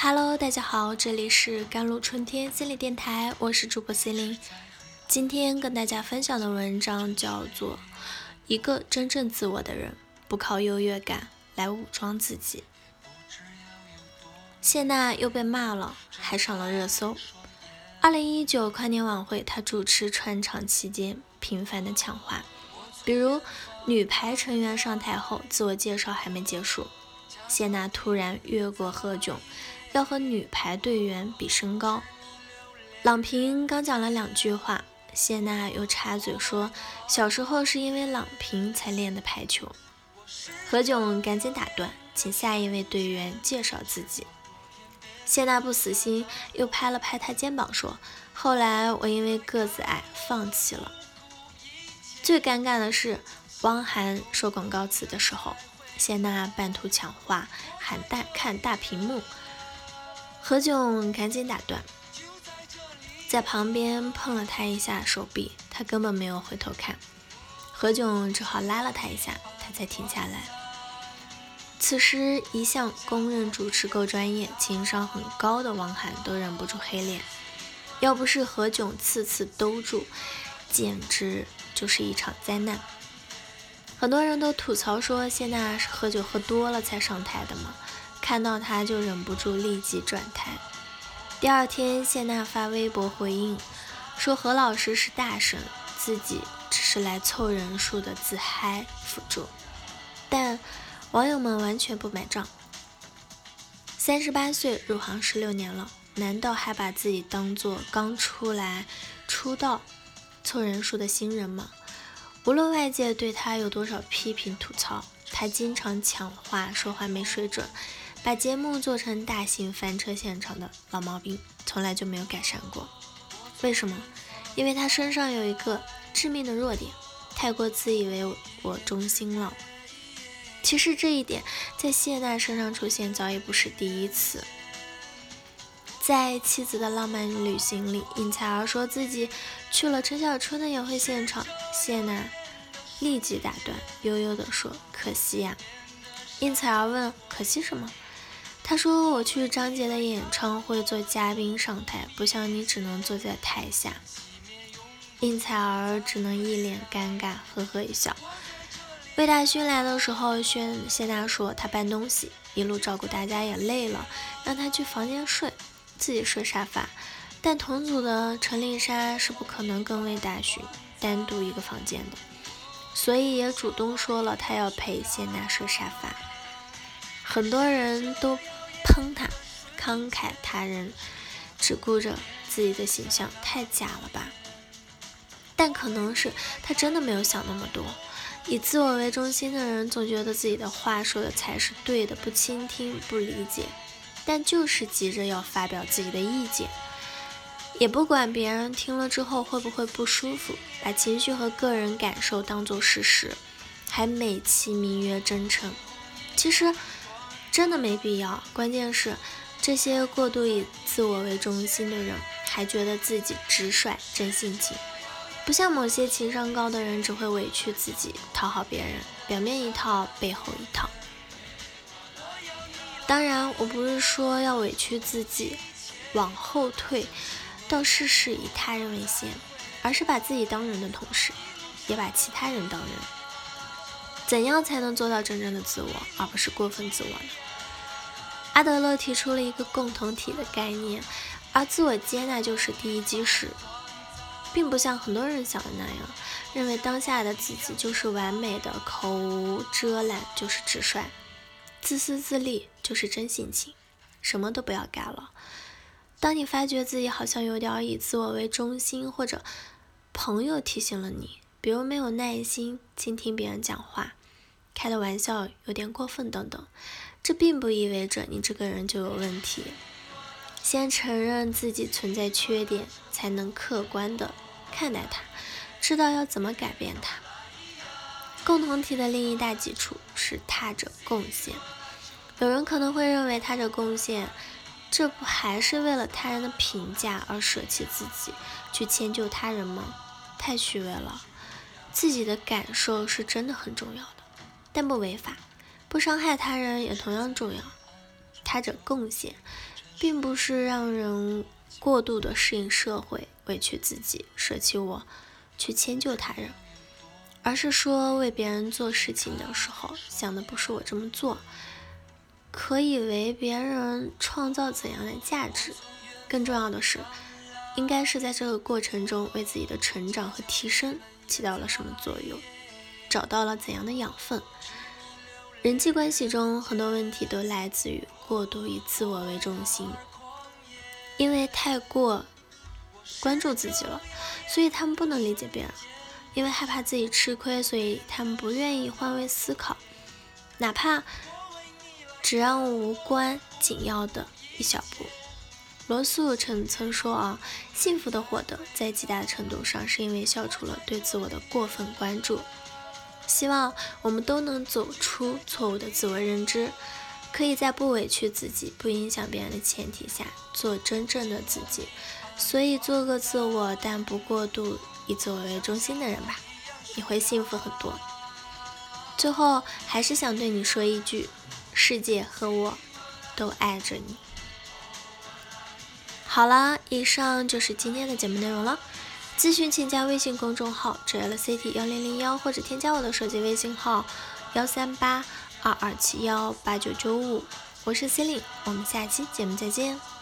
Hello，大家好，这里是甘露春天心理电台，我是主播 C 琳。今天跟大家分享的文章叫做《一个真正自我的人不靠优越感来武装自己》。谢娜又被骂了，还上了热搜。二零一九跨年晚会，她主持串场期间频繁的抢话，比如女排成员上台后，自我介绍还没结束，谢娜突然越过何炅。要和女排队员比身高，郎平刚讲了两句话，谢娜又插嘴说，小时候是因为郎平才练的排球。何炅赶紧打断，请下一位队员介绍自己。谢娜不死心，又拍了拍他肩膀说，后来我因为个子矮放弃了。最尴尬的是，汪涵说广告词的时候，谢娜半途抢话，喊大看大屏幕。何炅赶紧打断，在旁边碰了他一下手臂，他根本没有回头看。何炅只好拉了他一下，他才停下来。此时，一向公认主持够专业、情商很高的汪涵都忍不住黑脸。要不是何炅次次兜住，简直就是一场灾难。很多人都吐槽说，谢娜是喝酒喝多了才上台的吗？看到他就忍不住立即转台。第二天，谢娜发微博回应说：“何老师是大神，自己只是来凑人数的自嗨辅助。”但网友们完全不买账。三十八岁入行十六年了，难道还把自己当做刚出来出道凑人数的新人吗？无论外界对他有多少批评吐槽，他经常抢话，说话没水准。把节目做成大型翻车现场的老毛病，从来就没有改善过。为什么？因为他身上有一个致命的弱点，太过自以为我中心了。其实这一点在谢娜身上出现早已不是第一次。在《妻子的浪漫旅行》里，应采儿说自己去了陈小春的演会现场，谢娜立即打断，悠悠地说：“可惜呀。”应采儿问：“可惜什么？”他说：“我去张杰的演唱会做嘉宾上台，不像你只能坐在台下。”应采儿只能一脸尴尬，呵呵一笑。魏大勋来的时候，宣谢娜说他搬东西，一路照顾大家也累了，让他去房间睡，自己睡沙发。但同组的陈丽莎是不可能跟魏大勋单独一个房间的，所以也主动说了他要陪谢娜睡沙发。很多人都。坑他，慷慨他人，只顾着自己的形象，太假了吧？但可能是他真的没有想那么多。以自我为中心的人，总觉得自己的话说的才是对的，不倾听，不理解，但就是急着要发表自己的意见，也不管别人听了之后会不会不舒服，把情绪和个人感受当做事实，还美其名曰真诚，其实。真的没必要。关键是，这些过度以自我为中心的人，还觉得自己直率、真性情，不像某些情商高的人，只会委屈自己，讨好别人，表面一套，背后一套。当然，我不是说要委屈自己，往后退，到事事以他人为先，而是把自己当人的同时，也把其他人当人。怎样才能做到真正的自我，而不是过分自我呢？阿德勒提出了一个共同体的概念，而自我接纳就是第一基石，并不像很多人想的那样，认为当下的自己就是完美的，口无遮拦就是直率，自私自利就是真性情，什么都不要改了。当你发觉自己好像有点以自我为中心，或者朋友提醒了你，比如没有耐心倾听别人讲话，开的玩笑有点过分等等。这并不意味着你这个人就有问题。先承认自己存在缺点，才能客观的看待它，知道要怎么改变它。共同体的另一大基础是他者贡献。有人可能会认为他者贡献，这不还是为了他人的评价而舍弃自己，去迁就他人吗？太虚伪了。自己的感受是真的很重要，但不违法。不伤害他人也同样重要。他者贡献，并不是让人过度的适应社会，委屈自己，舍弃我，去迁就他人，而是说为别人做事情的时候，想的不是我这么做可以为别人创造怎样的价值，更重要的是，应该是在这个过程中为自己的成长和提升起到了什么作用，找到了怎样的养分。人际关系中很多问题都来自于过度以自我为中心，因为太过关注自己了，所以他们不能理解别人；因为害怕自己吃亏，所以他们不愿意换位思考，哪怕只让无关紧要的一小步。罗素曾曾说啊，幸福的获得在极大程度上是因为消除了对自我的过分关注。希望我们都能走出错误的自我认知，可以在不委屈自己、不影响别人的前提下做真正的自己。所以，做个自我但不过度以自我为中心的人吧，你会幸福很多。最后，还是想对你说一句：世界和我都爱着你。好了，以上就是今天的节目内容了。咨询请加微信公众号 JLCT 幺零零幺，或者添加我的手机微信号幺三八二二七幺八九九五，我是 c 领我们下期节目再见。